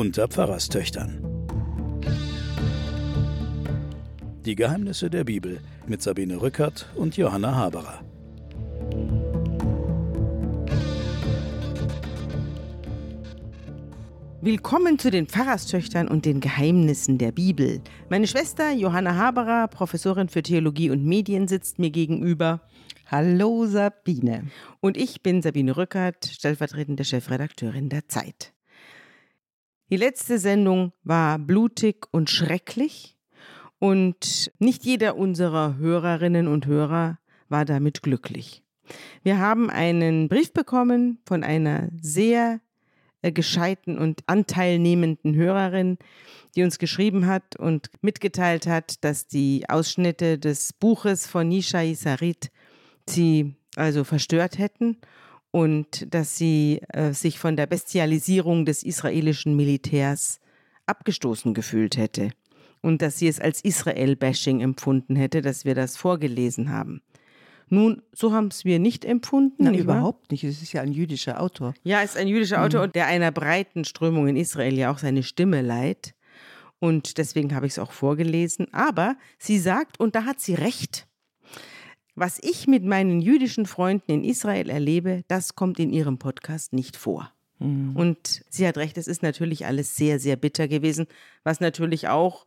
unter Pfarrerstöchtern. Die Geheimnisse der Bibel mit Sabine Rückert und Johanna Haberer. Willkommen zu den Pfarrerstöchtern und den Geheimnissen der Bibel. Meine Schwester Johanna Haberer, Professorin für Theologie und Medien, sitzt mir gegenüber. Hallo Sabine. Und ich bin Sabine Rückert, stellvertretende Chefredakteurin der Zeit. Die letzte Sendung war blutig und schrecklich und nicht jeder unserer Hörerinnen und Hörer war damit glücklich. Wir haben einen Brief bekommen von einer sehr äh, gescheiten und anteilnehmenden Hörerin, die uns geschrieben hat und mitgeteilt hat, dass die Ausschnitte des Buches von Nishai Sarit sie also verstört hätten und dass sie äh, sich von der Bestialisierung des israelischen Militärs abgestoßen gefühlt hätte und dass sie es als Israel-Bashing empfunden hätte, dass wir das vorgelesen haben. Nun, so haben es wir nicht empfunden. Nein, überhaupt nicht. Es ist ja ein jüdischer Autor. Ja, es ist ein jüdischer Autor, mhm. der einer breiten Strömung in Israel ja auch seine Stimme leiht. Und deswegen habe ich es auch vorgelesen. Aber sie sagt, und da hat sie recht, was ich mit meinen jüdischen Freunden in Israel erlebe, das kommt in ihrem Podcast nicht vor. Mhm. Und sie hat recht, es ist natürlich alles sehr, sehr bitter gewesen, was natürlich auch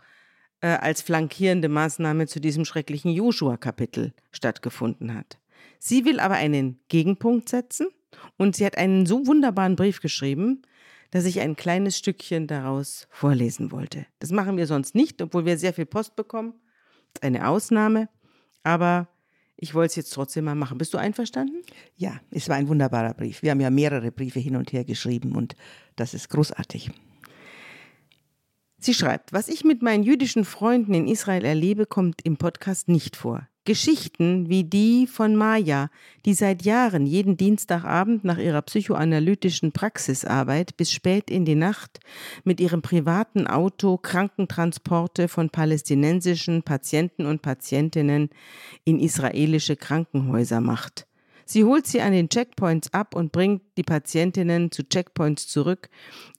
äh, als flankierende Maßnahme zu diesem schrecklichen Joshua-Kapitel stattgefunden hat. Sie will aber einen Gegenpunkt setzen und sie hat einen so wunderbaren Brief geschrieben, dass ich ein kleines Stückchen daraus vorlesen wollte. Das machen wir sonst nicht, obwohl wir sehr viel Post bekommen. Das ist eine Ausnahme, aber ich wollte es jetzt trotzdem mal machen. Bist du einverstanden? Ja, es war ein wunderbarer Brief. Wir haben ja mehrere Briefe hin und her geschrieben und das ist großartig. Sie schreibt, was ich mit meinen jüdischen Freunden in Israel erlebe, kommt im Podcast nicht vor. Geschichten wie die von Maya, die seit Jahren jeden Dienstagabend nach ihrer psychoanalytischen Praxisarbeit bis spät in die Nacht mit ihrem privaten Auto Krankentransporte von palästinensischen Patienten und Patientinnen in israelische Krankenhäuser macht. Sie holt sie an den Checkpoints ab und bringt die Patientinnen zu Checkpoints zurück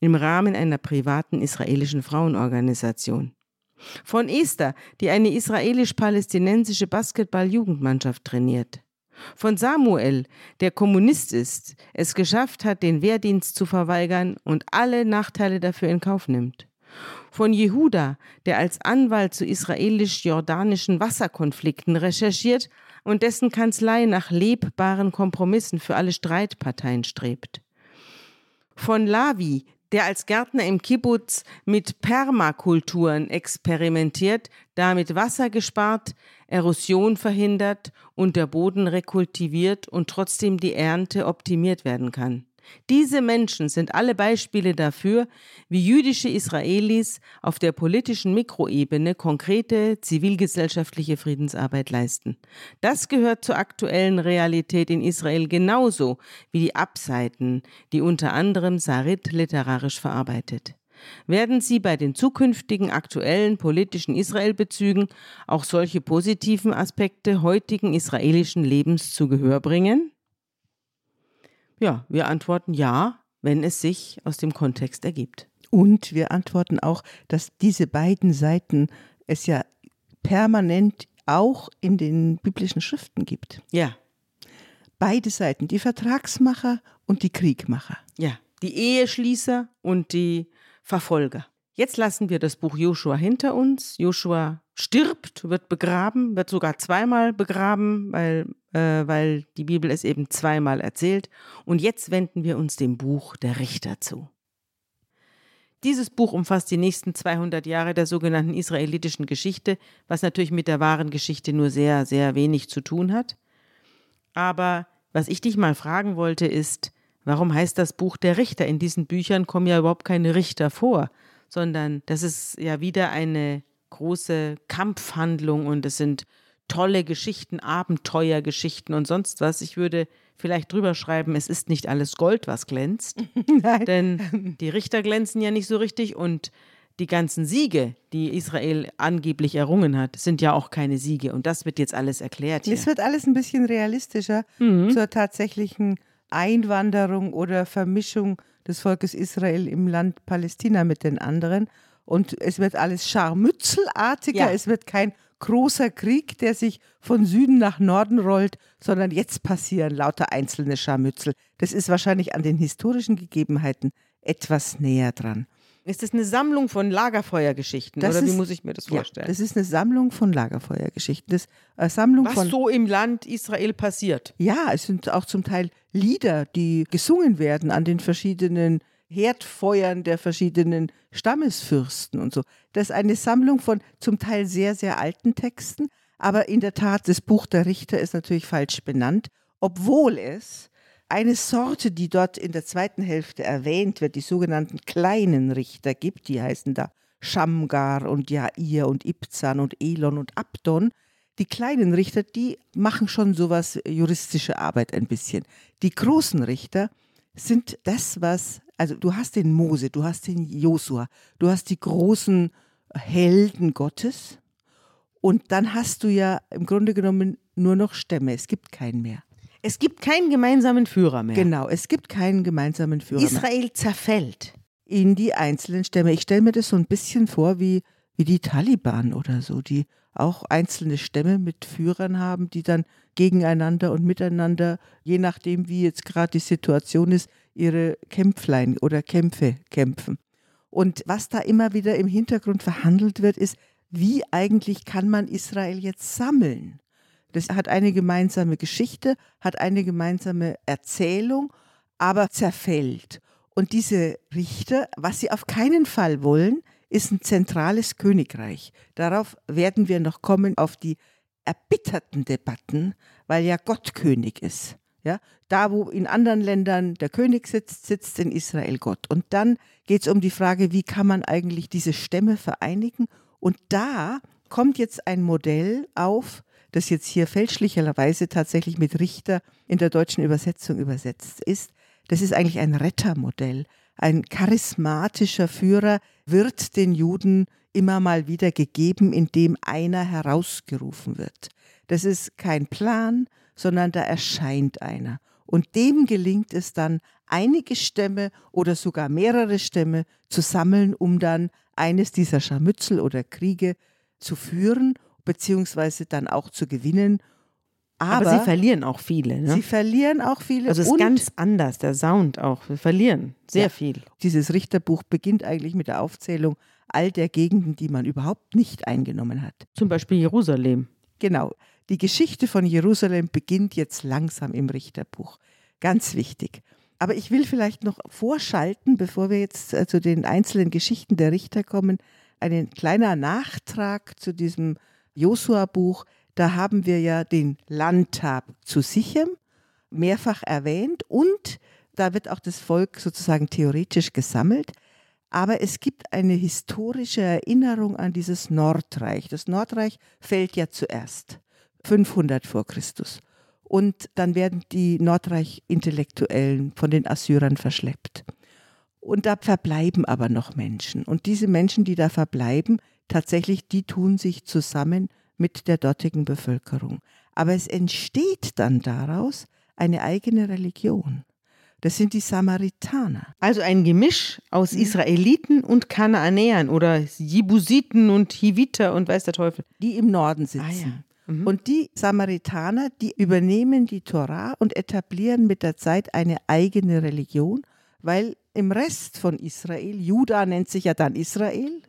im Rahmen einer privaten israelischen Frauenorganisation. Von Esther, die eine israelisch-palästinensische Basketball-Jugendmannschaft trainiert. Von Samuel, der Kommunist ist, es geschafft hat, den Wehrdienst zu verweigern und alle Nachteile dafür in Kauf nimmt. Von Jehuda, der als Anwalt zu israelisch-jordanischen Wasserkonflikten recherchiert und dessen Kanzlei nach lebbaren Kompromissen für alle Streitparteien strebt. Von Lavi, der als Gärtner im Kibbutz mit Permakulturen experimentiert, damit Wasser gespart, Erosion verhindert und der Boden rekultiviert und trotzdem die Ernte optimiert werden kann. Diese Menschen sind alle Beispiele dafür, wie jüdische Israelis auf der politischen Mikroebene konkrete zivilgesellschaftliche Friedensarbeit leisten. Das gehört zur aktuellen Realität in Israel genauso wie die Abseiten, die unter anderem Sarit literarisch verarbeitet. Werden Sie bei den zukünftigen aktuellen politischen Israelbezügen auch solche positiven Aspekte heutigen israelischen Lebens zu Gehör bringen? Ja, wir antworten ja, wenn es sich aus dem Kontext ergibt. Und wir antworten auch, dass diese beiden Seiten es ja permanent auch in den biblischen Schriften gibt. Ja. Beide Seiten, die Vertragsmacher und die Kriegmacher. Ja, die Eheschließer und die Verfolger. Jetzt lassen wir das Buch Joshua hinter uns. Joshua stirbt, wird begraben, wird sogar zweimal begraben, weil, äh, weil die Bibel es eben zweimal erzählt. Und jetzt wenden wir uns dem Buch der Richter zu. Dieses Buch umfasst die nächsten 200 Jahre der sogenannten israelitischen Geschichte, was natürlich mit der wahren Geschichte nur sehr, sehr wenig zu tun hat. Aber was ich dich mal fragen wollte ist, warum heißt das Buch der Richter? In diesen Büchern kommen ja überhaupt keine Richter vor sondern das ist ja wieder eine große Kampfhandlung und es sind tolle Geschichten, Abenteuergeschichten und sonst was. Ich würde vielleicht drüber schreiben, es ist nicht alles Gold, was glänzt. Denn die Richter glänzen ja nicht so richtig und die ganzen Siege, die Israel angeblich errungen hat, sind ja auch keine Siege. Und das wird jetzt alles erklärt. Hier. Es wird alles ein bisschen realistischer mhm. zur tatsächlichen Einwanderung oder Vermischung des Volkes Israel im Land Palästina mit den anderen. Und es wird alles scharmützelartiger, Ja. es wird kein großer Krieg, der sich von Süden nach Norden rollt, sondern jetzt passieren lauter einzelne Scharmützel. Das ist wahrscheinlich an den historischen Gegebenheiten etwas näher dran. Ist das eine Sammlung von Lagerfeuergeschichten Das oder wie ist- muss ich mir das Ja, vorstellen? das ist eine Sammlung von Lagerfeuergeschichten. Das äh, Sammlung Was von so im Land Israel passiert. Ja, es sind auch zum Teil Lieder, die gesungen werden an den verschiedenen Herdfeuern der verschiedenen Stammesfürsten und so. Das ist eine Sammlung von zum Teil sehr, sehr alten Texten, aber in der Tat, das Buch der Richter ist natürlich falsch benannt, obwohl es eine Sorte, die dort in der zweiten Hälfte erwähnt wird, die sogenannten kleinen Richter gibt, die heißen da Shamgar und Jair und Ibzan und Elon und Abdon, die kleinen Richter, die machen schon sowas juristische Arbeit ein bisschen. Die großen Richter sind das, was, also du hast den Mose, du hast den Josua, du hast die großen Helden Gottes und dann hast du ja im Grunde genommen nur noch Stämme. Es gibt keinen mehr. Es gibt keinen gemeinsamen Führer mehr. Genau, es gibt keinen gemeinsamen Führer mehr Israel zerfällt. in die einzelnen Stämme. Ich stelle mir das so ein bisschen vor wie, wie die Taliban oder so, die auch einzelne Stämme mit Führern haben, die dann gegeneinander und miteinander, je nachdem, wie jetzt gerade die Situation ist, ihre Kämpflein oder Kämpfe kämpfen. Und was da immer wieder im Hintergrund verhandelt wird, ist, wie eigentlich kann man Israel jetzt sammeln? Das hat eine gemeinsame Geschichte, hat eine gemeinsame Erzählung, aber zerfällt. Und diese Richter, was sie auf keinen Fall wollen, ist ein zentrales Königreich. Darauf werden wir noch kommen, auf die erbitterten Debatten, weil ja Gott König ist. Ja, da, wo in anderen Ländern der König sitzt, sitzt in Israel Gott. Und dann geht es um die Frage, wie kann man eigentlich diese Stämme vereinigen? Und da kommt jetzt ein Modell auf, das jetzt hier fälschlicherweise tatsächlich mit Richter in der deutschen Übersetzung übersetzt ist. Das ist eigentlich ein Rettermodell. Ein charismatischer Führer wird den Juden immer mal wieder gegeben, indem einer herausgerufen wird. Das ist kein Plan, sondern da erscheint einer. Und dem gelingt es dann, einige Stämme oder sogar mehrere Stämme zu sammeln, um dann eines dieser Scharmützel oder Kriege zu führen, beziehungsweise dann auch zu gewinnen. Aber, Aber, sie verlieren auch viele. Ne? sie verlieren auch viele. Also es ist ganz anders, der Sound auch. Wir verlieren sehr Ja. viel. dieses Richterbuch beginnt eigentlich mit der Aufzählung all der Gegenden, die man überhaupt nicht eingenommen hat. Zum Beispiel Jerusalem. Genau. Die Geschichte von Jerusalem beginnt jetzt langsam im Richterbuch. Ganz wichtig. Aber ich will vielleicht noch vorschalten, bevor wir jetzt äh, zu den einzelnen Geschichten der Richter kommen, ein kleiner Nachtrag zu diesem Josua-Buch. Da haben wir ja den Landtag zu Sichem mehrfach erwähnt und da wird auch das Volk sozusagen theoretisch gesammelt. Aber es gibt eine historische Erinnerung an dieses Nordreich. Das Nordreich fällt ja zuerst, 500 vor Christus. Und dann werden die Nordreich-Intellektuellen von den Assyrern verschleppt. Und da verbleiben aber noch Menschen. Und diese Menschen, die da verbleiben, tatsächlich, die tun sich zusammen mit der dortigen Bevölkerung. Aber es entsteht dann daraus eine eigene Religion. Das sind die Samaritaner. Also ein Gemisch aus Israeliten und Kanaanäern oder Jebusiten und Hiviter und weiß der Teufel. die im Norden sitzen. Ah, ja. Mhm. Und die Samaritaner, die übernehmen die Torah und etablieren mit der Zeit eine eigene Religion, weil im Rest von Israel, Juda nennt sich ja dann Israel,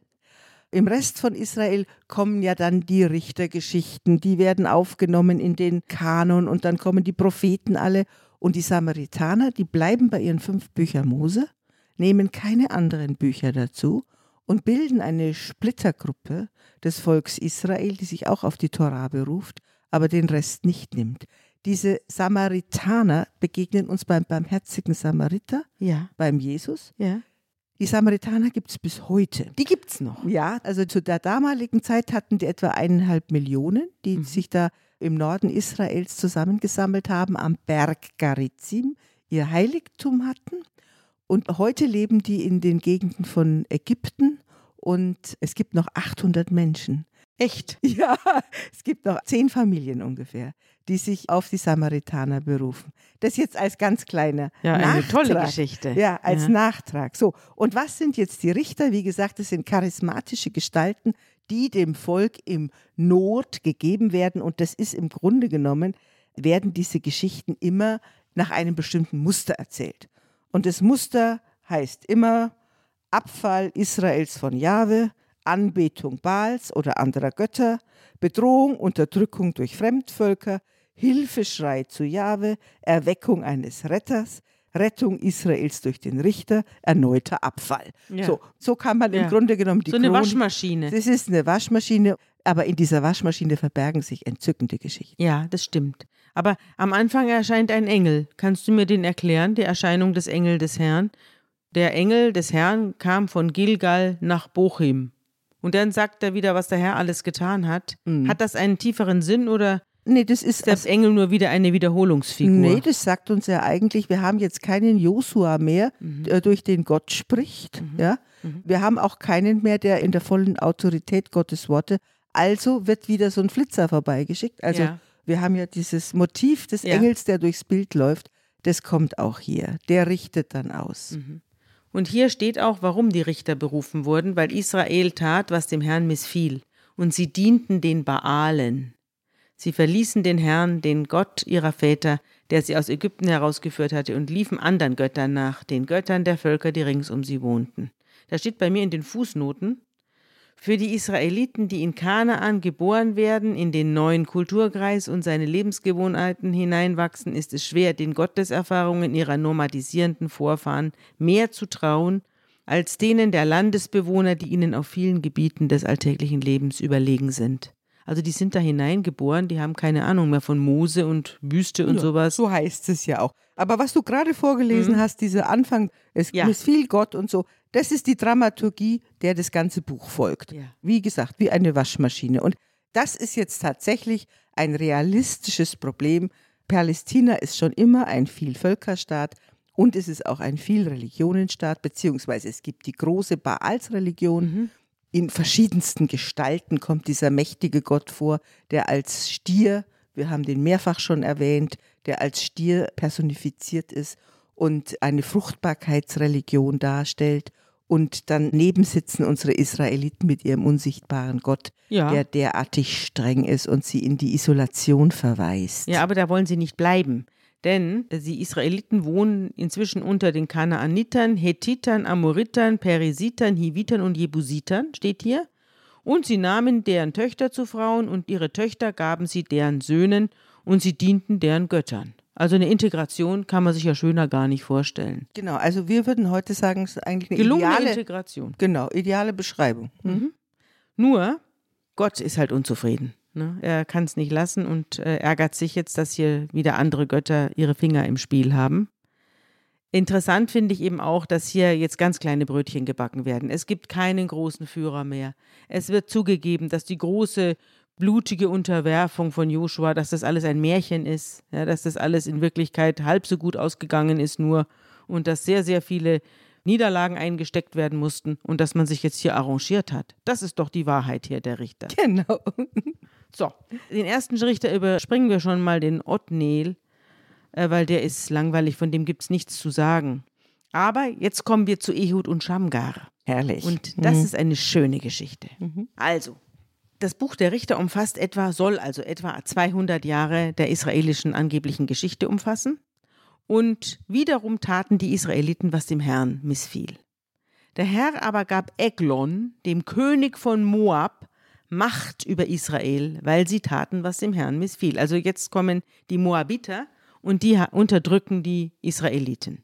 im Rest von Israel kommen ja dann die Richtergeschichten, die werden aufgenommen in den Kanon und dann kommen die Propheten alle und die Samaritaner, die bleiben bei ihren fünf Büchern Mose, nehmen keine anderen Bücher dazu und bilden eine Splittergruppe des Volks Israel, die sich auch auf die Torah beruft, aber den Rest nicht nimmt. Diese Samaritaner begegnen uns beim barmherzigen Samariter, Ja, beim Jesus. ja. Die Samaritaner gibt es bis heute. Die gibt's noch. Ja, also zu der damaligen Zeit hatten die etwa eineinhalb Millionen, die sich da im Norden Israels zusammengesammelt haben, am Berg Garizim, ihr Heiligtum hatten. Und heute leben die in den Gegenden von Ägypten und es gibt noch 800 Menschen. Echt? Ja, es gibt noch zehn Familien ungefähr, die sich auf die Samaritaner berufen. Das jetzt als ganz kleiner Ja, eine Nachtrag. tolle Geschichte. Ja, als Ja. Nachtrag. So, und was sind jetzt die Richter? Wie gesagt, das sind charismatische Gestalten, die dem Volk im Not gegeben werden. Und das ist im Grunde genommen, werden diese Geschichten immer nach einem bestimmten Muster erzählt. Und das Muster heißt immer Abfall Israels von Jahwe, Anbetung Baals oder anderer Götter, Bedrohung, Unterdrückung durch Fremdvölker, Hilfeschrei zu Jahwe, Erweckung eines Retters, Rettung Israels durch den Richter, erneuter Abfall. Ja. So, so kann man Ja. im Grunde genommen die So eine Chronik- Waschmaschine. Das ist eine Waschmaschine, aber in dieser Waschmaschine verbergen sich entzückende Geschichten. Ja, das stimmt. Aber am Anfang erscheint ein Engel. Kannst du mir den erklären, die Erscheinung des Engel des Herrn? Der Engel des Herrn kam von Gilgal nach Bochim. Und dann sagt er wieder, was der Herr alles getan hat. Mhm. Hat das einen tieferen Sinn oder Nee, das ist der Engel nur wieder eine Wiederholungsfigur? Nee, das sagt uns ja eigentlich, wir haben jetzt keinen Josua mehr, äh, durch den Gott spricht. Ja? Wir haben auch keinen mehr, der in der vollen Autorität Gottes Worte. Also wird wieder so ein Flitzer vorbeigeschickt. Also Ja. Wir haben ja dieses Motiv des Ja. Engels, der durchs Bild läuft. Das kommt auch hier. Der richtet dann aus. Und hier steht auch, warum die Richter berufen wurden, weil Israel tat, was dem Herrn missfiel. Und sie dienten den Baalen. Sie verließen den Herrn, den Gott ihrer Väter, der sie aus Ägypten herausgeführt hatte, und liefen anderen Göttern nach, den Göttern der Völker, die rings um sie wohnten. Da steht bei mir in den Fußnoten, für die Israeliten, die in Kanaan geboren werden, in den neuen Kulturkreis und seine Lebensgewohnheiten hineinwachsen, ist es schwer, den Gotteserfahrungen ihrer nomadisierenden Vorfahren mehr zu trauen, als denen der Landesbewohner, die ihnen auf vielen Gebieten des alltäglichen Lebens überlegen sind. Also die sind da hineingeboren, die haben keine Ahnung mehr von Mose und Wüste und Ja, sowas. So heißt es ja auch. Aber was du gerade vorgelesen hast, dieser Anfang, es Ja. missfiel Gott und so, das ist die Dramaturgie, der das ganze Buch folgt. Ja. Wie gesagt, wie eine Waschmaschine. Und das ist jetzt tatsächlich ein realistisches Problem. Palästina ist schon immer ein Vielvölkerstaat und es ist auch ein Vielreligionenstaat, beziehungsweise es gibt die große Baalsreligion. In verschiedensten Gestalten kommt dieser mächtige Gott vor, der als Stier, wir haben den mehrfach schon erwähnt, der als Stier personifiziert ist und eine Fruchtbarkeitsreligion darstellt. Und daneben sitzen unsere Israeliten mit ihrem unsichtbaren Gott, Ja. der derartig streng ist und sie in die Isolation verweist. Ja, aber da wollen sie nicht bleiben. Denn die Israeliten wohnen inzwischen unter den Kanaanitern, Hethitern, Amoritern, Perisitern, Hivitern und Jebusitern, steht hier. Und sie nahmen deren Töchter zu Frauen und ihre Töchter gaben sie deren Söhnen und sie dienten deren Göttern. Also eine Integration kann man sich ja schöner gar nicht vorstellen. Genau, also wir würden heute sagen, es ist eigentlich eine Gelungene ideale, Integration. genau, ideale Beschreibung. Nur, Gott ist halt unzufrieden. Ne? Er kann es nicht lassen und äh, ärgert sich jetzt, dass hier wieder andere Götter ihre Finger im Spiel haben. Interessant finde ich eben auch, dass hier jetzt ganz kleine Brötchen gebacken werden. Es gibt keinen großen Führer mehr. Es wird zugegeben, dass die große blutige Unterwerfung von Joshua, dass das alles ein Märchen ist, ja, dass das alles in Wirklichkeit halb so gut ausgegangen ist nur und dass sehr, sehr viele Niederlagen eingesteckt werden mussten und dass man sich jetzt hier arrangiert hat. Das ist doch die Wahrheit hier der Richter. Genau. So, den ersten Richter überspringen wir schon mal den Otnel, äh, weil der ist langweilig, von dem gibt es nichts zu sagen. Aber jetzt kommen wir zu Ehud und Shamgar. Herrlich. Und das ist eine schöne Geschichte. Also, das Buch der Richter umfasst etwa, soll also etwa 200 Jahre der israelischen angeblichen Geschichte umfassen. Und wiederum taten die Israeliten, was dem Herrn missfiel. Der Herr aber gab Eglon, dem König von Moab, Macht über Israel, weil sie taten, was dem Herrn missfiel. Also jetzt kommen die Moabiter und die unterdrücken die Israeliten.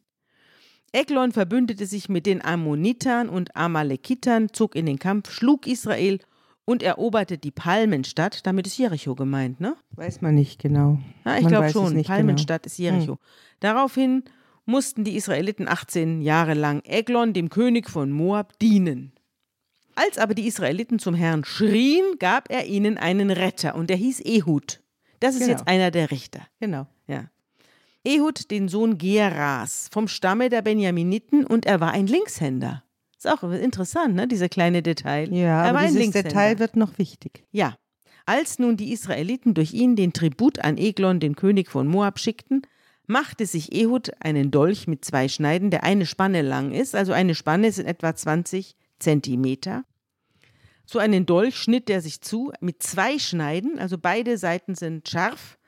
Eglon verbündete sich mit den Ammonitern und Amalekitern, zog in den Kampf, schlug Israel und eroberte die Palmenstadt. Damit ist Jericho gemeint, ne? Weiß man nicht genau. Ja, ich glaube schon. nicht genau. Palmenstadt ist Jericho. Daraufhin mussten die Israeliten 18 Jahre lang Eglon, dem König von Moab, dienen. Als aber die Israeliten zum Herrn schrien, gab er ihnen einen Retter und der hieß Ehud. Das ist Genau. jetzt einer der Richter. Genau. Ja. Ehud, den Sohn Geras, vom Stamme der Benjaminiten und er war ein Linkshänder. Ist auch interessant, ne, dieser kleine Detail. Ja, er aber ein dieses. Detail wird noch wichtig. Ja. Als nun die Israeliten durch ihn den Tribut an Eglon, den König von Moab, schickten, machte sich Ehud einen Dolch mit zwei Schneiden, der eine Spanne lang ist, also eine Spanne sind etwa 20 Zentimeter. So einen Dolch schnitt er sich zu mit zwei Schneiden, also beide Seiten sind scharf,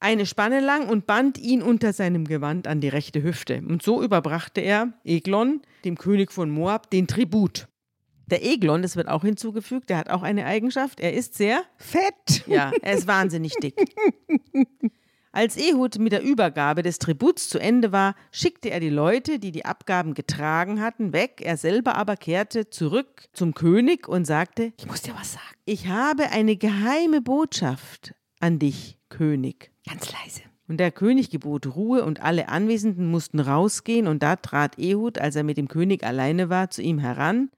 eine Spanne lang und band ihn unter seinem Gewand an die rechte Hüfte. Und so überbrachte er Eglon, dem König von Moab, den Tribut. Der Eglon, das wird auch hinzugefügt, der hat auch eine Eigenschaft, er ist sehr Fett! ja, er ist wahnsinnig dick. Als Ehud mit der Übergabe des Tributs zu Ende war, schickte er die Leute, die die Abgaben getragen hatten, weg. Er selber aber kehrte zurück zum König und sagte: Ich muss dir was sagen. Ich habe eine geheime Botschaft an dich, König. Ganz leise. Und der König gebot Ruhe und alle Anwesenden mussten rausgehen und da trat Ehud, als er mit dem König alleine war, zu ihm heran.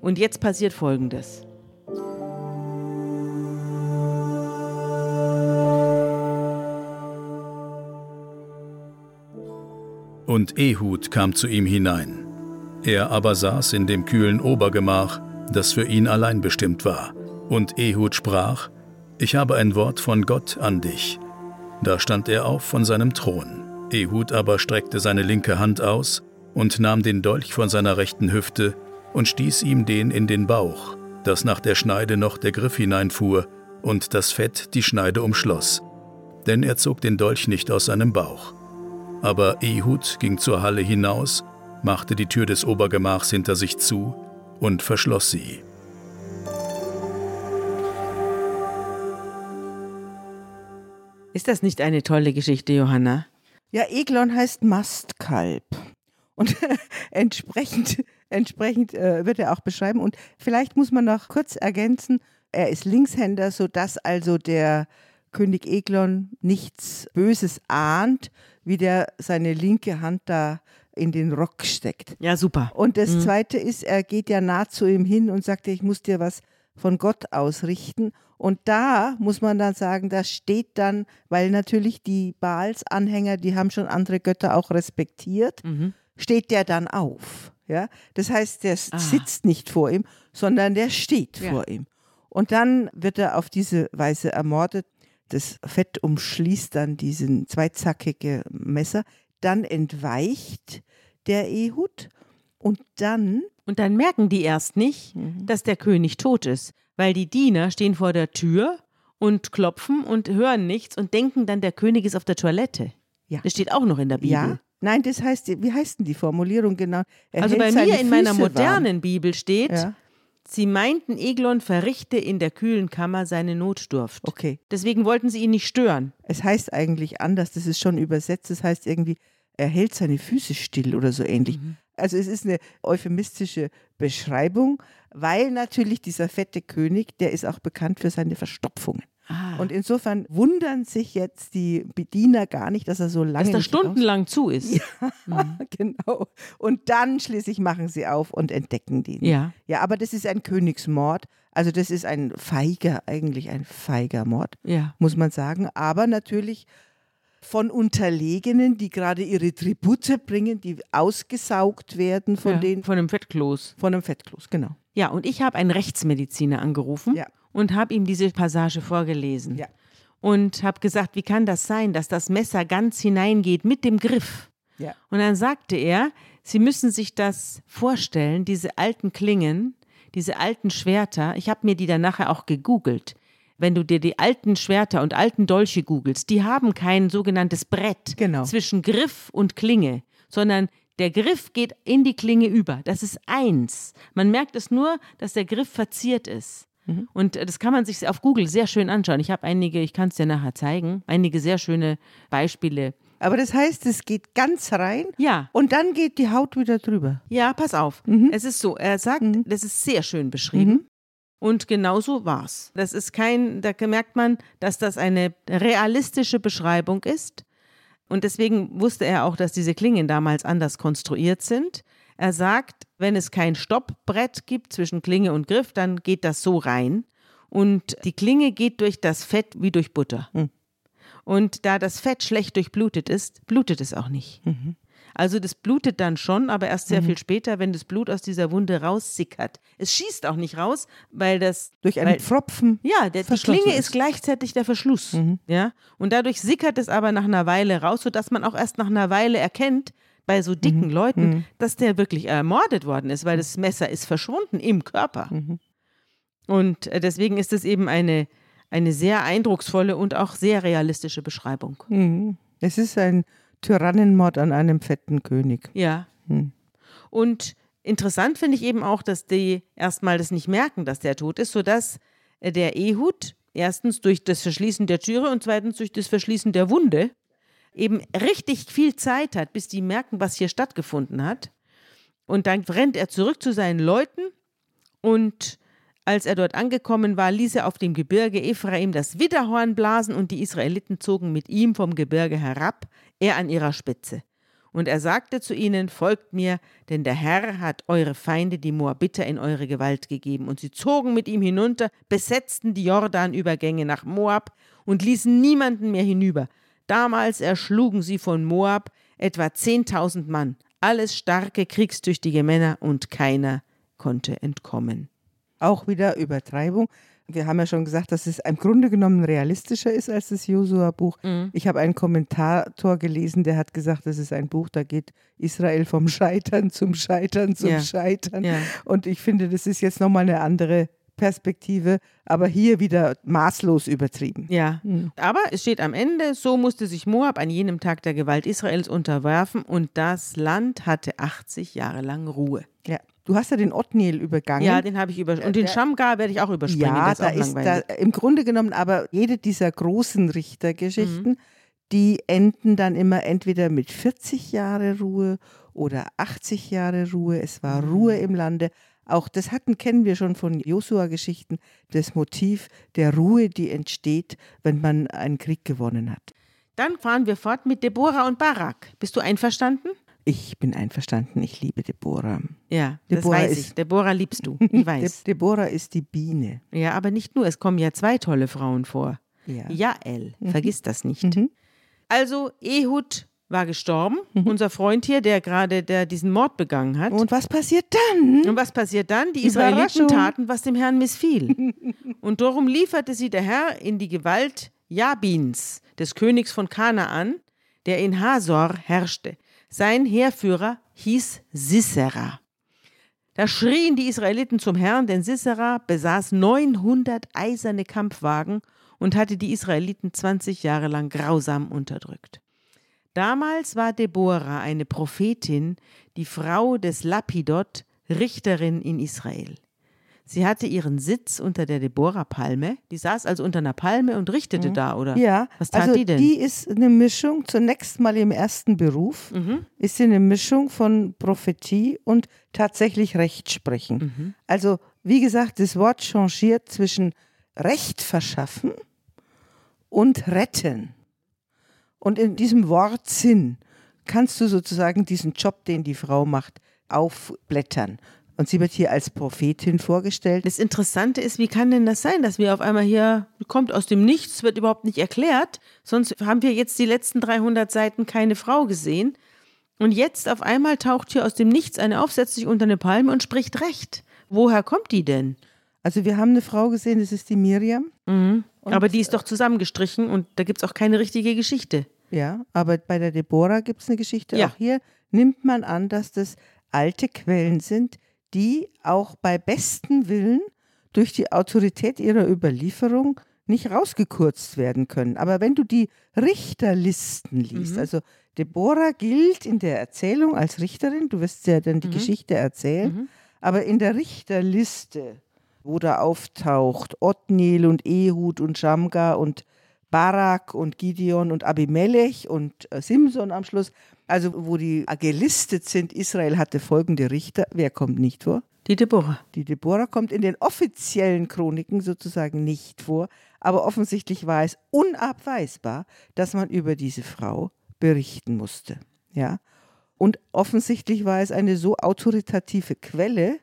Und jetzt passiert Folgendes. Und Ehud kam zu ihm hinein. Er aber saß in dem kühlen Obergemach, das für ihn allein bestimmt war. Und Ehud sprach, Ich habe ein Wort von Gott an dich. Da stand er auf von seinem Thron. Ehud aber streckte seine linke Hand aus und nahm den Dolch von seiner rechten Hüfte und stieß ihm den in den Bauch, dass nach der Schneide noch der Griff hineinfuhr und das Fett die Schneide umschloss. Denn er zog den Dolch nicht aus seinem Bauch. Aber Ehud ging zur Halle hinaus, machte die Tür des Obergemachs hinter sich zu und verschloss sie. Ist das nicht eine tolle Geschichte, Johanna? Ja, Eglon heißt Mastkalb. Und entsprechend, entsprechend äh, wird er auch beschreiben. Und vielleicht muss man noch kurz ergänzen, er ist Linkshänder, sodass also der König Eglon nichts Böses ahnt, wie der seine linke Hand da in den Rock steckt. Ja, super. Und das Zweite ist, er geht ja nah zu ihm hin und sagt, ich muss dir was von Gott ausrichten. Und da muss man dann sagen, da steht dann, weil natürlich die Baals-Anhänger, die haben schon andere Götter auch respektiert, steht der dann auf. Ja? Das heißt, der Ah. sitzt nicht vor ihm, sondern der steht Ja. vor ihm. Und dann wird er auf diese Weise ermordet. Das Fett umschließt dann diesen zweizackige Messer. Dann entweicht der Ehud und dann Und dann merken die erst nicht, dass der König tot ist, weil die Diener stehen vor der Tür und klopfen und hören nichts und denken dann, der König ist auf der Toilette. Ja. Das steht auch noch in der Bibel. Ja, nein, das heißt, wie heißt denn die Formulierung genau? Er Also bei mir in meiner Füße warm. modernen Bibel steht, Ja, sie meinten, Eglon verrichte in der kühlen Kammer seine Notdurft. okay. Deswegen wollten sie ihn nicht stören. Es heißt eigentlich anders, das ist schon übersetzt, das heißt irgendwie, er hält seine Füße still oder so ähnlich. Mhm. Also es ist eine euphemistische Beschreibung, weil natürlich dieser fette König, der ist auch bekannt für seine Verstopfungen. Ah. Und insofern wundern sich jetzt die Bediener gar nicht, dass er so lange dass er stundenlang zu ist. genau. Und dann schließlich machen sie auf und entdecken den. Ja. Ja, aber das ist ein Königsmord. Also das ist ein feiger, eigentlich ein feiger Mord, Ja. muss man sagen. Aber natürlich von Unterlegenen, die gerade ihre Tribute bringen, die ausgesaugt werden von ja. den Von einem Fettkloß. von einem Fettkloß, genau. Ja, und ich habe einen Rechtsmediziner angerufen Ja. und habe ihm diese Passage vorgelesen. Ja. Und habe gesagt, wie kann das sein, dass das Messer ganz hineingeht mit dem Griff? Ja. Und dann sagte er, Sie müssen sich das vorstellen, diese alten Klingen, diese alten Schwerter. Ich habe mir die dann nachher auch gegoogelt. Wenn du dir die alten Schwerter und alten Dolche googelst, die haben kein sogenanntes Brett Genau. zwischen Griff und Klinge, sondern der Griff geht in die Klinge über. Das ist eins. Man merkt es nur, dass der Griff verziert ist. Und äh, das kann man sich auf Google sehr schön anschauen. Ich habe einige, ich kann es dir nachher zeigen, einige sehr schöne Beispiele. Aber das heißt, es geht ganz rein Ja, und dann geht die Haut wieder drüber. ja, pass auf. Es ist so, er sagt, das ist sehr schön beschrieben. Und genauso war's. Das ist kein, da merkt man, dass das eine realistische Beschreibung ist. Und deswegen wusste er auch, dass diese Klingen damals anders konstruiert sind. Er sagt, wenn es kein Stoppbrett gibt zwischen Klinge und Griff, dann geht das so rein. Und die Klinge geht durch das Fett wie durch Butter. Und da das Fett schlecht durchblutet ist, blutet es auch nicht. Also das blutet dann schon, aber erst sehr Mhm. viel später, wenn das Blut aus dieser Wunde raussickert. Es schießt auch nicht raus, weil das Durch einen weil, Pfropfen. ja, der, die Klinge ist. ist gleichzeitig der Verschluss. Mhm. Ja? Und dadurch sickert es aber nach einer Weile raus, sodass man auch erst nach einer Weile erkennt, bei so dicken Mhm. Leuten, dass der wirklich ermordet worden ist, weil das Messer ist verschwunden im Körper. Mhm. Und äh, deswegen ist es eben eine, eine sehr eindrucksvolle und auch sehr realistische Beschreibung. Mhm. Es ist ein Tyrannenmord an einem fetten König. Ja. Hm. Und interessant finde ich eben auch, dass die erstmal das nicht merken, dass der tot ist, sodass äh, der Ehud erstens durch das Verschließen der Türe und zweitens durch das Verschließen der Wunde eben richtig viel Zeit hat, bis die merken, was hier stattgefunden hat. Und dann rennt er zurück zu seinen Leuten und als er dort angekommen war, ließ er auf dem Gebirge Ephraim das Widderhorn blasen und die Israeliten zogen mit ihm vom Gebirge herab, er an ihrer Spitze. Und er sagte zu ihnen, folgt mir, denn der Herr hat eure Feinde, die Moabiter, in eure Gewalt gegeben. Und sie zogen mit ihm hinunter, besetzten die Jordanübergänge nach Moab und ließen niemanden mehr hinüber. Damals erschlugen sie von Moab etwa zehntausend Mann, alles starke, kriegstüchtige Männer, und keiner konnte entkommen. Auch wieder Übertreibung. Wir haben ja schon gesagt, dass es im Grunde genommen realistischer ist als das Josua-Buch. Mhm. Ich habe einen Kommentator gelesen, der hat gesagt, das ist ein Buch, da geht Israel vom Scheitern zum Scheitern zum Ja. Scheitern. Ja. Und ich finde, das ist jetzt nochmal eine andere Perspektive, aber hier wieder maßlos übertrieben. Ja, aber es steht am Ende, so musste sich Moab an jenem Tag der Gewalt Israels unterwerfen und das Land hatte 80 Jahre lang Ruhe. Ja. Du hast ja den Otniel übergangen. Ja, den habe ich über und den der- Shamgar werde ich auch überspringen, Ja, da ist da im Grunde genommen aber jede dieser großen Richtergeschichten, die enden dann immer entweder mit 40 Jahre Ruhe oder 80 Jahre Ruhe. Es war Ruhe im Lande. Auch das hatten, kennen wir schon von Josua-Geschichten, das Motiv der Ruhe, die entsteht, wenn man einen Krieg gewonnen hat. Dann fahren wir fort mit Deborah und Barak. Bist du einverstanden? Ich bin einverstanden, ich liebe Deborah. Ja, Deborah das weiß ich. Deborah liebst du, ich weiß. De Deborah ist die Biene. Ja, aber nicht nur, es kommen ja zwei tolle Frauen vor. Ja. Jael, vergiss das nicht. Mhm. Also Ehud war gestorben, unser Freund hier, der gerade der diesen Mord begangen hat. Und was passiert dann? Und was passiert dann? Die Israeliten taten, was dem Herrn missfiel. Und darum lieferte sie der Herr in die Gewalt Jabins, des Königs von Kanaan, der in Hasor herrschte. Sein Heerführer hieß Sisera. Da schrien die Israeliten zum Herrn, denn Sisera besaß 900 eiserne Kampfwagen und hatte die Israeliten 20 Jahre lang grausam unterdrückt. Damals war Deborah eine Prophetin, die Frau des Lapidot, Richterin in Israel. Sie hatte ihren Sitz unter der Deborah-Palme. Die saß also unter einer Palme und richtete da, oder? Ja, Was tat also die denn? Die ist eine Mischung, zunächst mal im ersten Beruf, Mhm. ist sie eine Mischung von Prophetie und tatsächlich Rechtsprechen. Mhm. Also, wie gesagt, das Wort changiert zwischen Recht verschaffen und retten. Und in diesem Wortsinn kannst du sozusagen diesen Job, den die Frau macht, aufblättern. Und sie wird hier als Prophetin vorgestellt. Das Interessante ist, wie kann denn das sein, dass wir auf einmal hier, kommt aus dem Nichts, wird überhaupt nicht erklärt, sonst haben wir jetzt die letzten 300 Seiten keine Frau gesehen. Und jetzt auf einmal taucht hier aus dem Nichts eine auf, setzt sich unter eine Palme und spricht Recht. Woher kommt die denn? Also wir haben eine Frau gesehen, das ist die Miriam. Aber die ist doch zusammengestrichen und da gibt es auch keine richtige Geschichte. Ja, aber bei der Deborah gibt es eine Geschichte. Ja. Auch hier nimmt man an, dass das alte Quellen sind, die auch bei bestem Willen durch die Autorität ihrer Überlieferung nicht rausgekürzt werden können. Aber wenn du die Richterlisten liest, Mhm. also Deborah gilt in der Erzählung als Richterin, du wirst ja dann Mhm. die Geschichte erzählen, aber in der Richterliste, wo da auftaucht Othniel und Ehud und Shamgar und Barak und Gideon und Abimelech und äh, Simson am Schluss, also wo die gelistet sind, Israel hatte folgende Richter, wer kommt nicht vor? Die Deborah. Die Deborah kommt in den offiziellen Chroniken sozusagen nicht vor, aber offensichtlich war es unabweisbar, dass man über diese Frau berichten musste. Ja? Und offensichtlich war es eine so autoritative Quelle,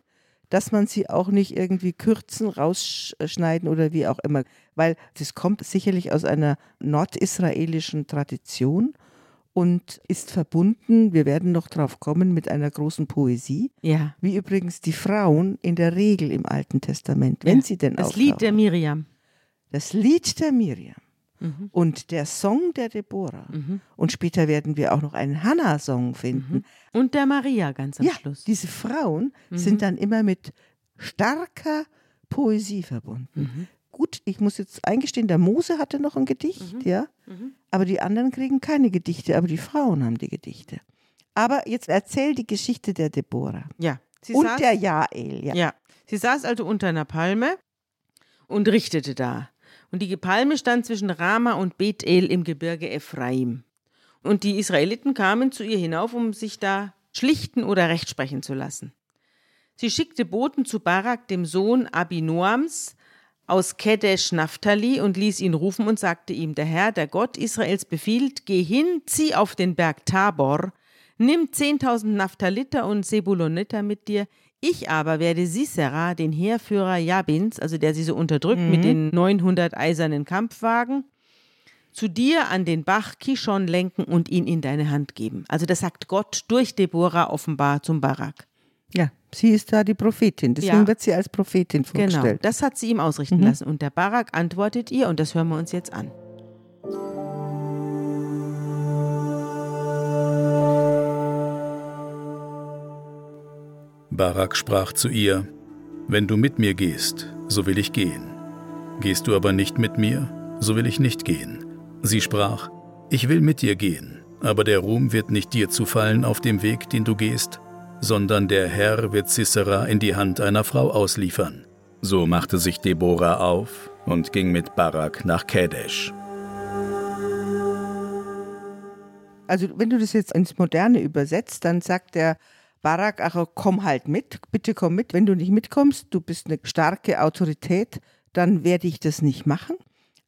dass man sie auch nicht irgendwie kürzen, rausschneiden oder wie auch immer, weil das kommt sicherlich aus einer nordisraelischen Tradition und ist verbunden, wir werden noch drauf kommen, mit einer großen Poesie, Ja. wie übrigens die Frauen in der Regel im Alten Testament, wenn ja. sie denn Das auftauchen. Lied der Miriam. Das Lied der Miriam Mhm. und der Song der Deborah. Und später werden wir auch noch einen Hannah-Song finden. Und der Maria ganz am ja, Schluss. diese Frauen Mhm. sind dann immer mit starker Poesie verbunden. Mhm. Gut, ich muss jetzt eingestehen, der Mose hatte noch ein Gedicht, Mhm. ja, aber die anderen kriegen keine Gedichte, aber die Frauen haben die Gedichte. Aber jetzt erzähl die Geschichte der Deborah ja. Sie und saß, der Jael, ja. ja. Sie saß also unter einer Palme und richtete da. Und die Palme stand zwischen Rama und Bethel im Gebirge Ephraim. Und die Israeliten kamen zu ihr hinauf, um sich da schlichten oder rechtsprechen zu lassen. Sie schickte Boten zu Barak, dem Sohn Abinoams, aus Kedesh Naphtali und ließ ihn rufen und sagte ihm, der Herr, der Gott Israels befiehlt, geh hin, zieh auf den Berg Tabor, nimm 10.000 Naphthaliter und Sebuloniter mit dir, ich aber werde Sisera, den Heerführer Jabins, also der sie so unterdrückt mit den 900 eisernen Kampfwagen, zu dir an den Bach Kishon lenken und ihn in deine Hand geben. Also das sagt Gott durch Deborah offenbar zum Barak. Ja, sie ist da die Prophetin, deswegen Ja. wird sie als Prophetin Genau, vorgestellt. das hat sie ihm ausrichten lassen. Und der Barak antwortet ihr, und das hören wir uns jetzt an. Barak sprach zu ihr, Wenn du mit mir gehst, so will ich gehen. Gehst du aber nicht mit mir, so will ich nicht gehen. Sie sprach, Ich will mit dir gehen, aber der Ruhm wird nicht dir zufallen auf dem Weg, den du gehst, sondern der Herr wird Sisera in die Hand einer Frau ausliefern. So machte sich Deborah auf und ging mit Barak nach Kadesh. Also wenn du das jetzt ins Moderne übersetzt, dann sagt der Barak, ach komm halt mit, bitte komm mit. Wenn du nicht mitkommst, du bist eine starke Autorität, dann werde ich das nicht machen.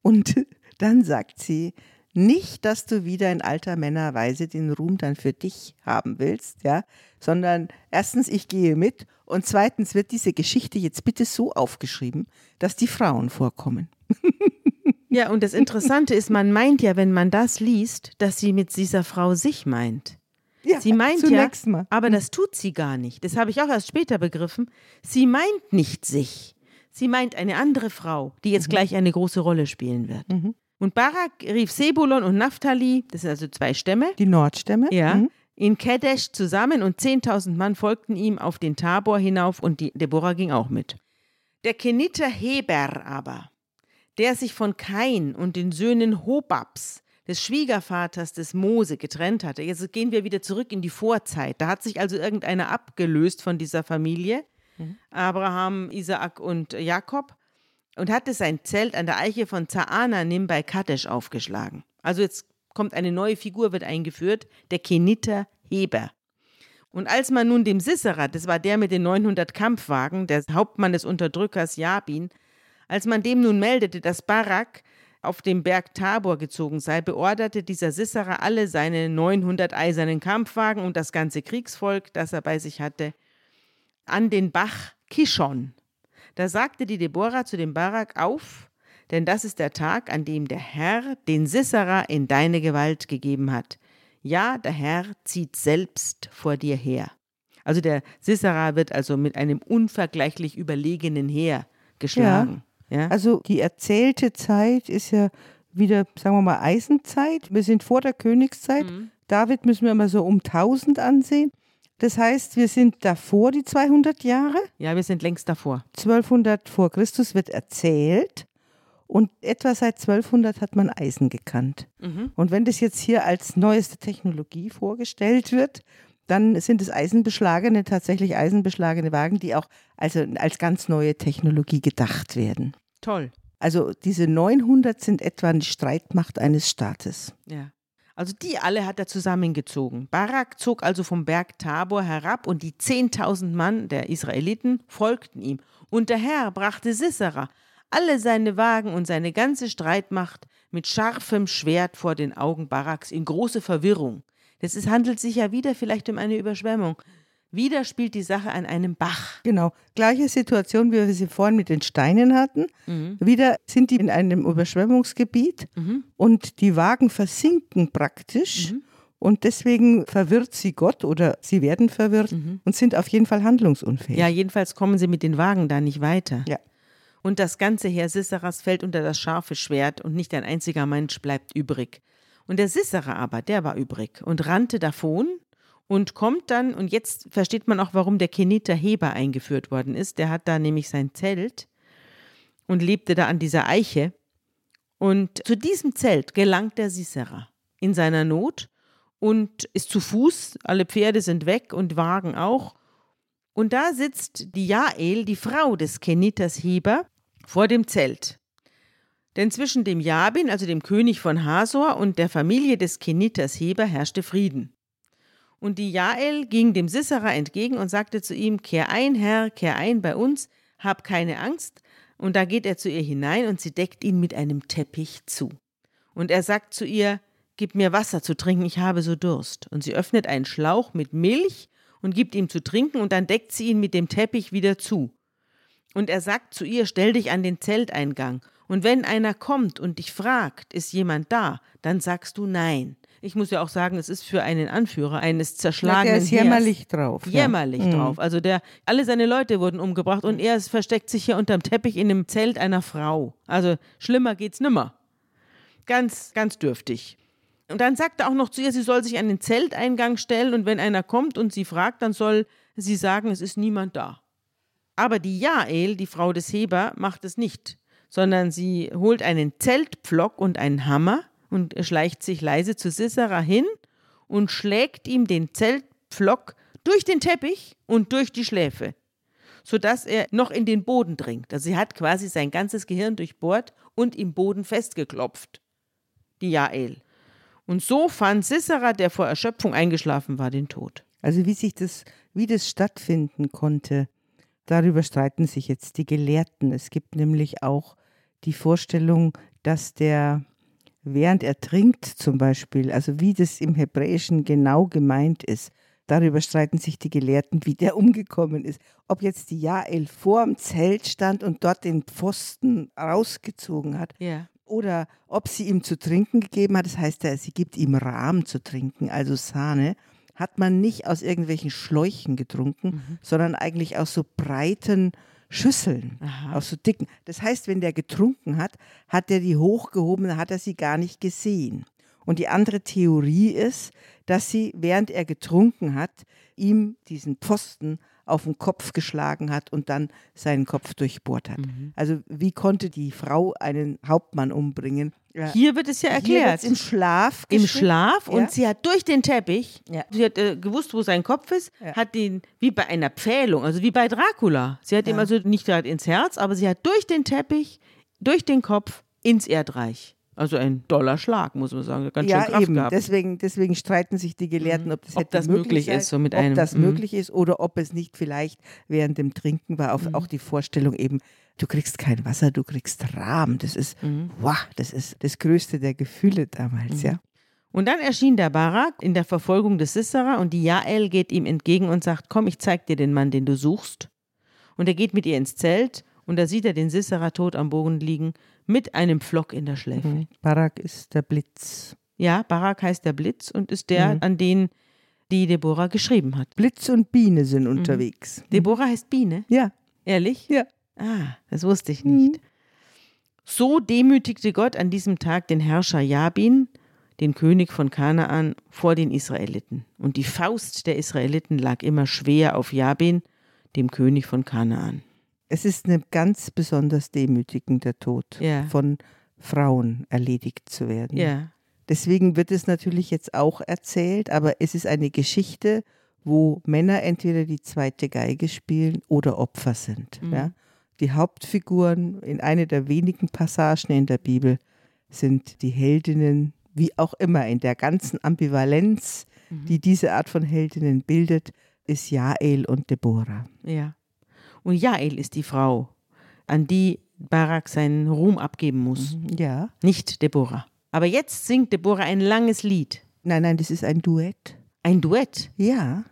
Und dann sagt sie, nicht, dass du wieder in alter Männerweise den Ruhm dann für dich haben willst, ja, sondern erstens, ich gehe mit und zweitens wird diese Geschichte jetzt bitte so aufgeschrieben, dass die Frauen vorkommen. Ja, und das Interessante ist, man meint ja, wenn man das liest, dass sie mit dieser Frau sich meint. Ja, Sie meint ja, mal. aber das tut sie gar nicht. Das habe ich auch erst später begriffen. Sie meint nicht sich. Sie meint eine andere Frau, die jetzt gleich eine große Rolle spielen wird. Und Barak rief Sebulon und Naphtali, das sind also zwei Stämme, Die Nordstämme. ja, Mhm. in Kadesh zusammen und 10.000 Mann folgten ihm auf den Tabor hinauf und die Deborah ging auch mit. Der Keniter Heber aber, der sich von Kain und den Söhnen Hobabs, des Schwiegervaters des Mose, getrennt hatte. Jetzt gehen wir wieder zurück in die Vorzeit. Da hat sich also irgendeiner abgelöst von dieser Familie, Abraham, Isaak und Jakob, und hatte sein Zelt an der Eiche von Zaananim bei Kadesh aufgeschlagen. Also jetzt kommt eine neue Figur, wird eingeführt, der Keniter Heber. Und als man nun dem Sisera, das war der mit den 900 Kampfwagen, der Hauptmann des Unterdrückers Jabin, als man dem nun meldete, dass Barak auf dem Berg Tabor gezogen sei, beorderte dieser Sisera alle seine 900 eisernen Kampfwagen und das ganze Kriegsvolk, das er bei sich hatte, an den Bach Kishon. Da sagte die Deborah zu dem Barak auf, denn das ist der Tag, an dem der Herr den Sisera in deine Gewalt gegeben hat. Ja, der Herr zieht selbst vor dir her. Also der Sisera wird also mit einem unvergleichlich überlegenen Heer geschlagen. Ja. Also die erzählte Zeit ist ja wieder, sagen wir mal, Eisenzeit. Wir sind vor der Königszeit. Mhm. David müssen wir immer so um 1000 ansehen. Das heißt, wir sind davor die 200 Jahre. ja, wir sind längst davor. 1200 vor Christus wird erzählt. Und etwa seit 1200 hat man Eisen gekannt. Mhm. Und wenn das jetzt hier als neueste Technologie vorgestellt wird, dann sind es eisenbeschlagene, tatsächlich eisenbeschlagene Wagen, die auch also als ganz neue Technologie gedacht werden. Toll. Also diese 900 sind etwa die Streitmacht eines Staates. Ja. Also die alle hat er zusammengezogen. Barak zog also vom Berg Tabor herab und die 10.000 Mann der Israeliten folgten ihm. Und der Herr brachte Sisera, alle seine Wagen und seine ganze Streitmacht mit scharfem Schwert vor den Augen Baraks in große Verwirrung. Ist, handelt sich ja wieder vielleicht um eine Überschwemmung. Wieder spielt die Sache an einem Bach. Genau, gleiche Situation, wie wir sie vorhin mit den Steinen hatten. Wieder sind die in einem Überschwemmungsgebiet und die Wagen versinken praktisch Und deswegen verwirrt sie Gott oder sie werden verwirrt und sind auf jeden Fall handlungsunfähig. Ja, jedenfalls kommen sie mit den Wagen da nicht weiter. Ja. Und das ganze Heer Sisseras fällt unter das scharfe Schwert und nicht ein einziger Mensch bleibt übrig. Und der Sisserer aber, der war übrig und rannte davon und kommt dann, und jetzt versteht man auch, warum der Keniter Heber eingeführt worden ist. Der hat da nämlich sein Zelt und lebte da an dieser Eiche. Und zu diesem Zelt gelangt der Sisserer in seiner Not und ist zu Fuß, alle Pferde sind weg und Wagen auch. Und da sitzt die Jael, die Frau des Keniters Heber, vor dem Zelt. Denn zwischen dem Jabin, also dem König von Hasor, und der Familie des Keniters Heber herrschte Frieden. Und die Jael ging dem Sisserer entgegen und sagte zu ihm: Kehr ein, Herr, kehr ein bei uns, hab keine Angst. Und da geht er zu ihr hinein und sie deckt ihn mit einem Teppich zu. Und er sagt zu ihr: Gib mir Wasser zu trinken, ich habe so Durst. Und sie öffnet einen Schlauch mit Milch und gibt ihm zu trinken, und dann deckt sie ihn mit dem Teppich wieder zu. Und er sagt zu ihr: Stell dich an den Zelteingang. Und wenn einer kommt und dich fragt, ist jemand da, dann sagst du nein. Ich muss ja auch sagen, es ist für einen Anführer eines zerschlagenen der ist Heers jämmerlich drauf. ja. jämmerlich Mhm. drauf. Also der, alle seine Leute wurden umgebracht und er versteckt sich hier unterm Teppich in dem Zelt einer Frau. Also schlimmer geht's nimmer. Ganz, ganz dürftig. Und dann sagt er auch noch zu ihr, sie soll sich an den Zelteingang stellen und wenn einer kommt und sie fragt, dann soll sie sagen, es ist niemand da. Aber die Jael, die Frau des Heber, macht es nicht, sondern sie holt einen Zeltpflock und einen Hammer und schleicht sich leise zu Sisera hin und schlägt ihm den Zeltpflock durch den Teppich und durch die Schläfe, sodass er noch in den Boden dringt. Also sie hat quasi sein ganzes Gehirn durchbohrt und im Boden festgeklopft. Die Jael. Und so fand Sisera, der vor Erschöpfung eingeschlafen war, den Tod. Also wie sich das, wie das stattfinden konnte, darüber streiten sich jetzt die Gelehrten. Es gibt nämlich auch die Vorstellung, dass der, während er trinkt zum Beispiel, also wie das im Hebräischen genau gemeint ist, darüber streiten sich die Gelehrten, wie der umgekommen ist. Ob jetzt die Jael vor dem Zelt stand und dort den Pfosten rausgezogen hat Ja. oder ob sie ihm zu trinken gegeben hat, das heißt, ja, sie gibt ihm Rahm zu trinken, also Sahne, hat man nicht aus irgendwelchen Schläuchen getrunken, sondern eigentlich aus so breiten Schüsseln, Aha. aus so dicken. Das heißt, wenn der getrunken hat, hat er die hochgehoben, dann hat er sie gar nicht gesehen. Und die andere Theorie ist, dass sie, während er getrunken hat, ihm diesen Pfosten auf den Kopf geschlagen hat und dann seinen Kopf durchbohrt hat. Also wie konnte die Frau einen Hauptmann umbringen? Ja. Hier wird es ja erklärt. im Schlaf Im. Schlaf Ja. und sie hat durch den Teppich, Ja. sie hat äh, gewusst, wo sein Kopf ist, hat den, wie bei einer Pfählung, also wie bei Dracula. Sie hat ihm also nicht gerade ins Herz, aber sie hat durch den Teppich, durch den Kopf ins Erdreich. Also ein doller Schlag, muss man sagen. Ganz schön Ja, Kraft eben. gehabt. Mhm. Deswegen, deswegen streiten sich die Gelehrten, ob das, Ob das möglich sein, ist, so mit ob einem- das mhm. möglich ist oder ob es nicht vielleicht während dem Trinken war. Auf, Mhm. Auch die Vorstellung eben, du kriegst kein Wasser, du kriegst Rahm. Das ist, Mhm. wow, das ist das Größte der Gefühle damals, ja. Und dann erschien der Barak in der Verfolgung des Sisera und die Jael geht ihm entgegen und sagt, komm, ich zeig dir den Mann, den du suchst. Und er geht mit ihr ins Zelt und da sieht er den Sisera tot am Boden liegen mit einem Pflock in der Schläfe. Barak ist der Blitz. Ja, Barak heißt der Blitz und ist der, Mhm. an den die Deborah geschrieben hat. Blitz und Biene sind Mhm. unterwegs. Deborah heißt Biene, Ja, ehrlich? ja. Ah, das wusste ich nicht. So demütigte Gott an diesem Tag den Herrscher Jabin, den König von Kanaan, vor den Israeliten. Und die Faust der Israeliten lag immer schwer auf Jabin, dem König von Kanaan. Es ist ein ganz besonders demütigender Tod, Ja. von Frauen erledigt zu werden. Ja, Deswegen wird es natürlich jetzt auch erzählt, aber es ist eine Geschichte, wo Männer entweder die zweite Geige spielen oder Opfer sind. Mhm. Ja? Die Hauptfiguren in einer der wenigen Passagen in der Bibel sind die Heldinnen, wie auch immer, in der ganzen Ambivalenz, Mhm. die diese Art von Heldinnen bildet, ist Jael und Deborah. ja. Und Jael ist die Frau, an die Barak seinen Ruhm abgeben muss, Ja. nicht Deborah. Aber jetzt singt Deborah ein langes Lied, Nein, nein, das ist ein Duett. ein Duett. Ja.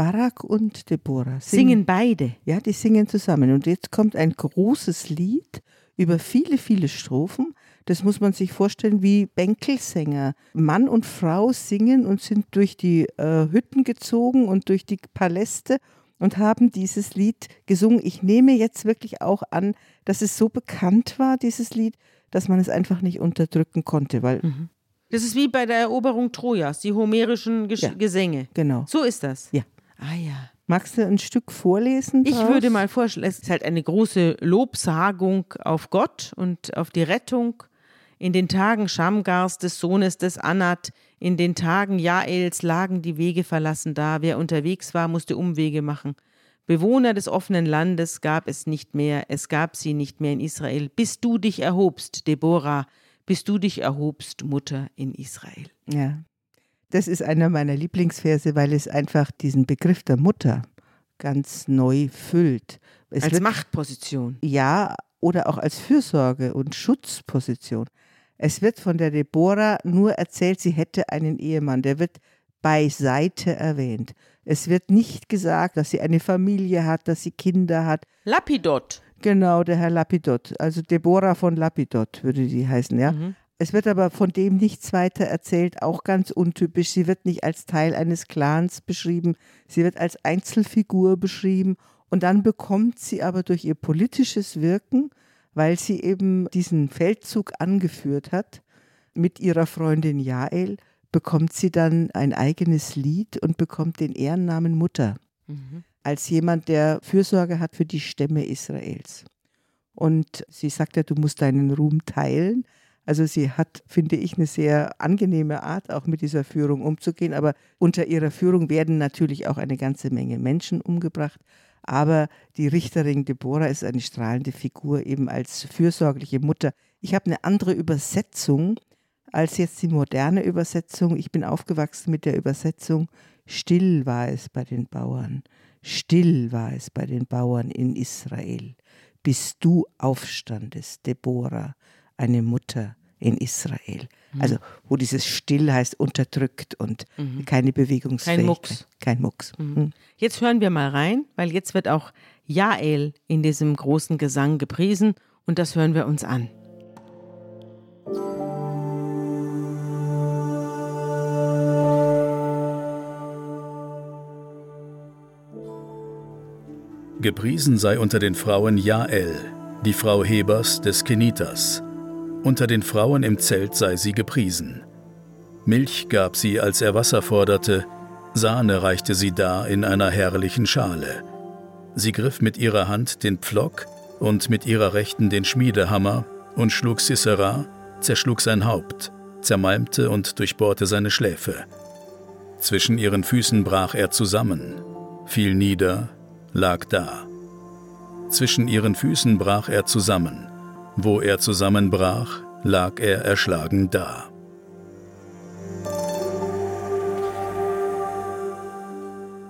Barak und Deborah Singen beide. Ja, die singen zusammen. Und jetzt kommt ein großes Lied über viele, viele Strophen, Das muss man sich vorstellen wie Bänkelsänger. Mann und Frau singen und sind durch die äh, Hütten gezogen und durch die Paläste und haben dieses Lied gesungen. Ich nehme jetzt wirklich auch an, dass es so bekannt war, dieses Lied, dass man es einfach nicht unterdrücken konnte, weil mhm. Das ist wie bei der Eroberung Trojas, die homerischen Ges ja, Gesänge. Genau. So ist das. Ja. Ah ja. Magst du ein Stück vorlesen? Draus? Ich würde mal vorschlagen, es ist halt eine große Lobsagung auf Gott und auf die Rettung. In den Tagen Schamgars des Sohnes des Anat, in den Tagen Jaels lagen die Wege verlassen da. Wer unterwegs war, musste Umwege machen. Bewohner des offenen Landes gab es nicht mehr, es gab sie nicht mehr in Israel, bis du dich erhobst, Deborah, bis du dich erhobst, Mutter in Israel. Ja, das ist einer meiner Lieblingsverse, weil es einfach diesen Begriff der Mutter ganz neu füllt. Es als wird, Machtposition. Ja, oder auch als Fürsorge und Schutzposition. Es wird von der Deborah nur erzählt, sie hätte einen Ehemann. Der wird beiseite erwähnt. Es wird nicht gesagt, dass sie eine Familie hat, dass sie Kinder hat. Lapidot. Genau, der Herr Lapidot. Also Deborah von Lapidot würde die heißen, ja. Mhm. Es wird aber von dem nichts weiter erzählt, auch ganz untypisch. Sie wird nicht als Teil eines Clans beschrieben, sie wird als Einzelfigur beschrieben und dann bekommt sie aber durch ihr politisches Wirken, weil sie eben diesen Feldzug angeführt hat, mit ihrer Freundin Jael, bekommt sie dann ein eigenes Lied und bekommt den Ehrennamen Mutter. Mhm als jemand, der Fürsorge hat für die Stämme Israels. Und sie sagt ja, du musst deinen Ruhm teilen. Also sie hat, finde ich, eine sehr angenehme Art, auch mit dieser Führung umzugehen. Aber unter ihrer Führung werden natürlich auch eine ganze Menge Menschen umgebracht. Aber die Richterin Deborah ist eine strahlende Figur, eben als fürsorgliche Mutter. Ich habe eine andere Übersetzung als jetzt die moderne Übersetzung. Ich bin aufgewachsen mit der Übersetzung, still war es bei den Bauern. Still war es bei den Bauern in Israel, bis du aufstandest, Deborah, eine Mutter in Israel. Mhm. Also wo dieses Still heißt unterdrückt und mhm. keine Bewegungsfähigkeit. Kein Mucks. Kein Mucks. Mhm. mhm. Jetzt hören wir mal rein, weil jetzt wird auch Jael in diesem großen Gesang gepriesen und das hören wir uns an. Gepriesen sei unter den Frauen Jael, die Frau Hebers des Kenitas. Unter den Frauen im Zelt sei sie gepriesen. Milch gab sie, als er Wasser forderte, Sahne reichte sie dar in einer herrlichen Schale. Sie griff mit ihrer Hand den Pflock und mit ihrer Rechten den Schmiedehammer und schlug Sisera, zerschlug sein Haupt, zermalmte und durchbohrte seine Schläfe. Zwischen ihren Füßen brach er zusammen, fiel nieder lag da. Zwischen ihren Füßen brach er zusammen. Wo er zusammenbrach, lag er erschlagen da.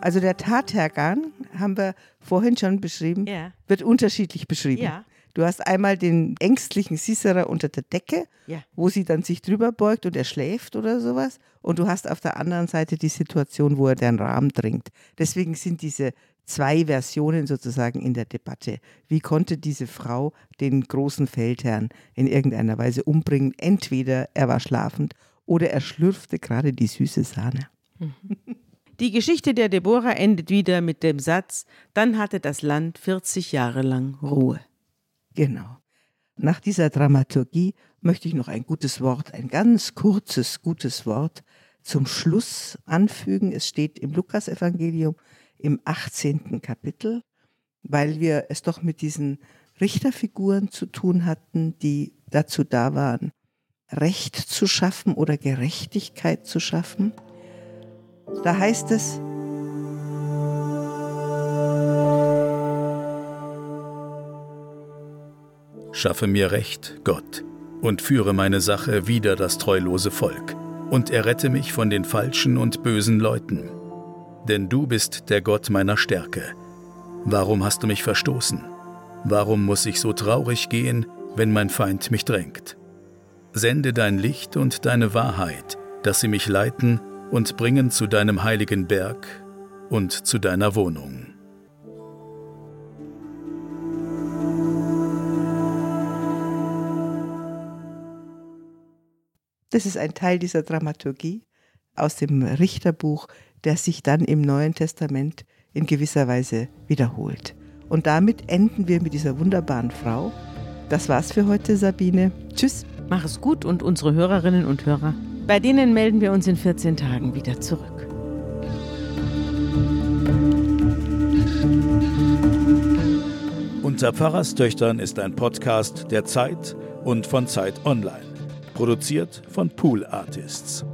Also der Tathergang, haben wir vorhin schon beschrieben, ja. wird unterschiedlich beschrieben. Ja. Du hast einmal den ängstlichen Sisera unter der Decke, ja. wo sie dann sich drüber beugt und er schläft oder sowas. Und du hast auf der anderen Seite die Situation, wo er den Rahmen dringt. Deswegen sind diese zwei Versionen sozusagen in der Debatte. Wie konnte diese Frau den großen Feldherrn in irgendeiner Weise umbringen? Entweder er war schlafend oder er schlürfte gerade die süße Sahne. Die Geschichte der Deborah endet wieder mit dem Satz, dann hatte das Land 40 Jahre lang Ruhe. Genau. Nach dieser Dramaturgie möchte ich noch ein gutes Wort, ein ganz kurzes, gutes Wort zum Schluss anfügen. Es steht im Lukasevangelium im 18. Kapitel, weil wir es doch mit diesen Richterfiguren zu tun hatten, die dazu da waren, Recht zu schaffen oder Gerechtigkeit zu schaffen. Da heißt es, Schaffe mir Recht, Gott, und führe meine Sache wider das treulose Volk, und errette mich von den falschen und bösen Leuten denn du bist der Gott meiner Stärke. Warum hast du mich verstoßen? Warum muss ich so traurig gehen, wenn mein Feind mich drängt? Sende dein Licht und deine Wahrheit, dass sie mich leiten und bringen zu deinem heiligen Berg und zu deiner Wohnung. Das ist ein Teil dieser Dramaturgie aus dem Richterbuch, der sich dann im Neuen Testament in gewisser Weise wiederholt. Und damit enden wir mit dieser wunderbaren Frau. Das war's für heute, Sabine. Tschüss. Mach es gut und unsere Hörerinnen und Hörer. Bei denen melden wir uns in 14 Tagen wieder zurück. Unter Pfarrerstöchtern ist ein Podcast der Zeit und von Zeit Online. Produziert von Pool Artists.